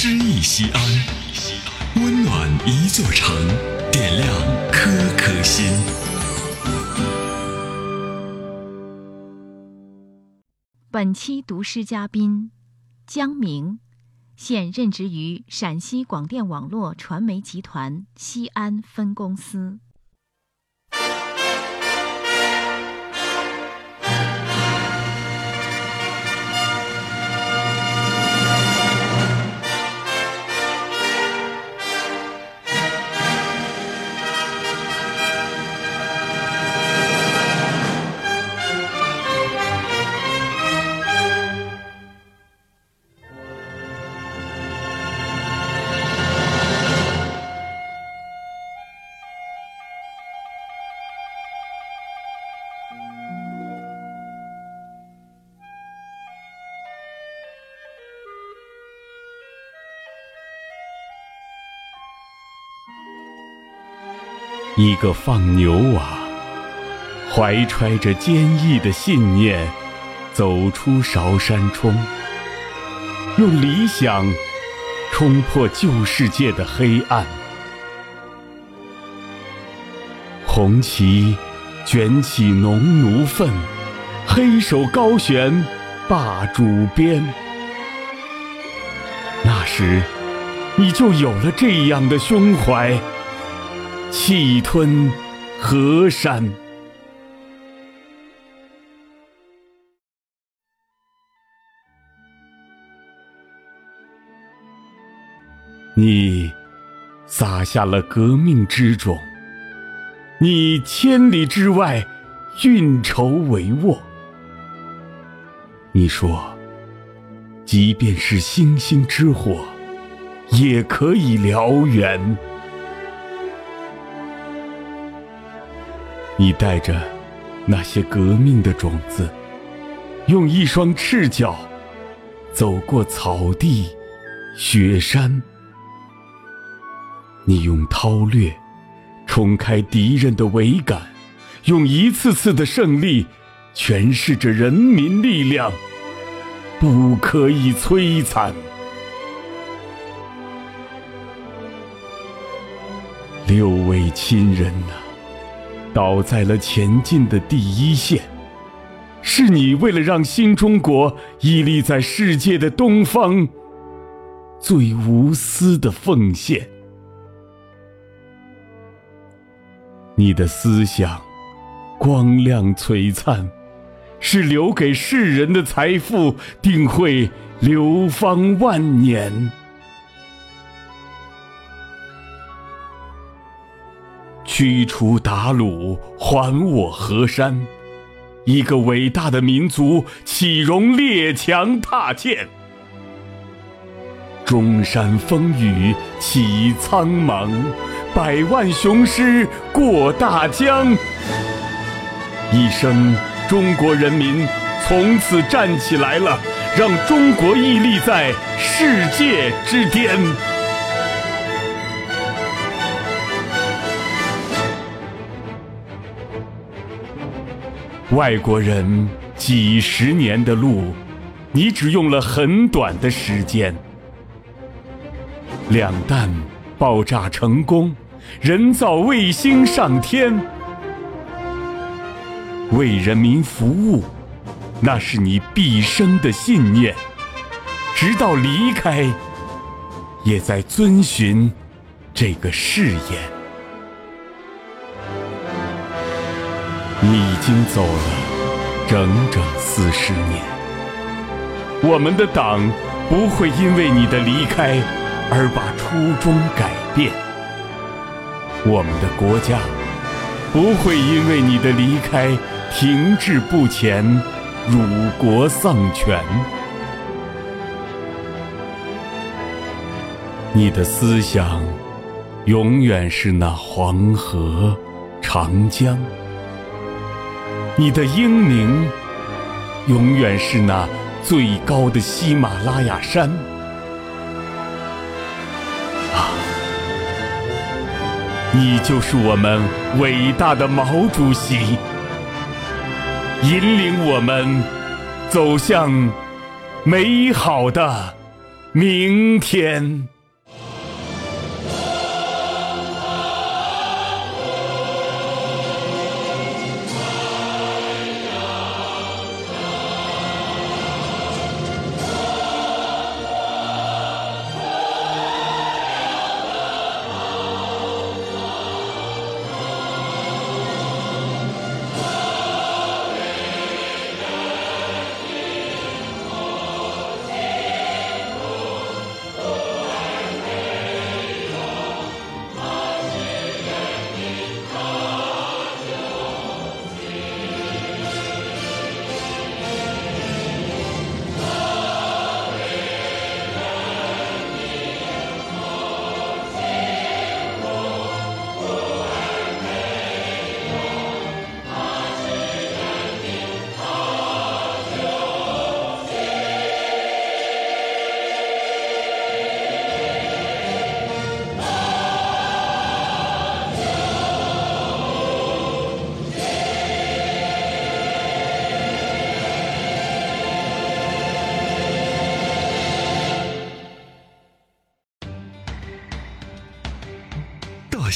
诗意西安，温暖一座城，点亮颗颗心。本期读诗嘉宾江明，现任职于陕西广电网络传媒集团西安分公司。一个放牛娃，怀揣着坚毅的信念，走出韶山冲，用理想冲破旧世界的黑暗。红旗卷起农奴愤，黑手高悬霸主鞭。那时，你就有了这样的胸怀。气吞河山，你撒下了革命之种，你千里之外运筹帷幄。你说，即便是星星之火，也可以燎原。你带着那些革命的种子，用一双赤脚走过草地、雪山。你用韬略冲开敌人的围杆，用一次次的胜利诠释着人民力量不可以摧残。六位亲人呐！倒在了前进的第一线，是你为了让新中国屹立在世界的东方，最无私的奉献。你的思想光亮璀璨，是留给世人的财富，定会流芳万年。驱除鞑虏，还我河山。一个伟大的民族，岂容列强踏践？中山风雨起苍茫，百万雄师过大江。一生，中国人民从此站起来了，让中国屹立在世界之巅。外国人几十年的路，你只用了很短的时间。两弹爆炸成功，人造卫星上天，为人民服务，那是你毕生的信念。直到离开，也在遵循这个誓言。你已经走了整整四十年，我们的党不会因为你的离开而把初衷改变，我们的国家不会因为你的离开停滞不前、辱国丧权。你的思想永远是那黄河、长江。你的英名永远是那最高的喜马拉雅山啊！你就是我们伟大的毛主席，引领我们走向美好的明天。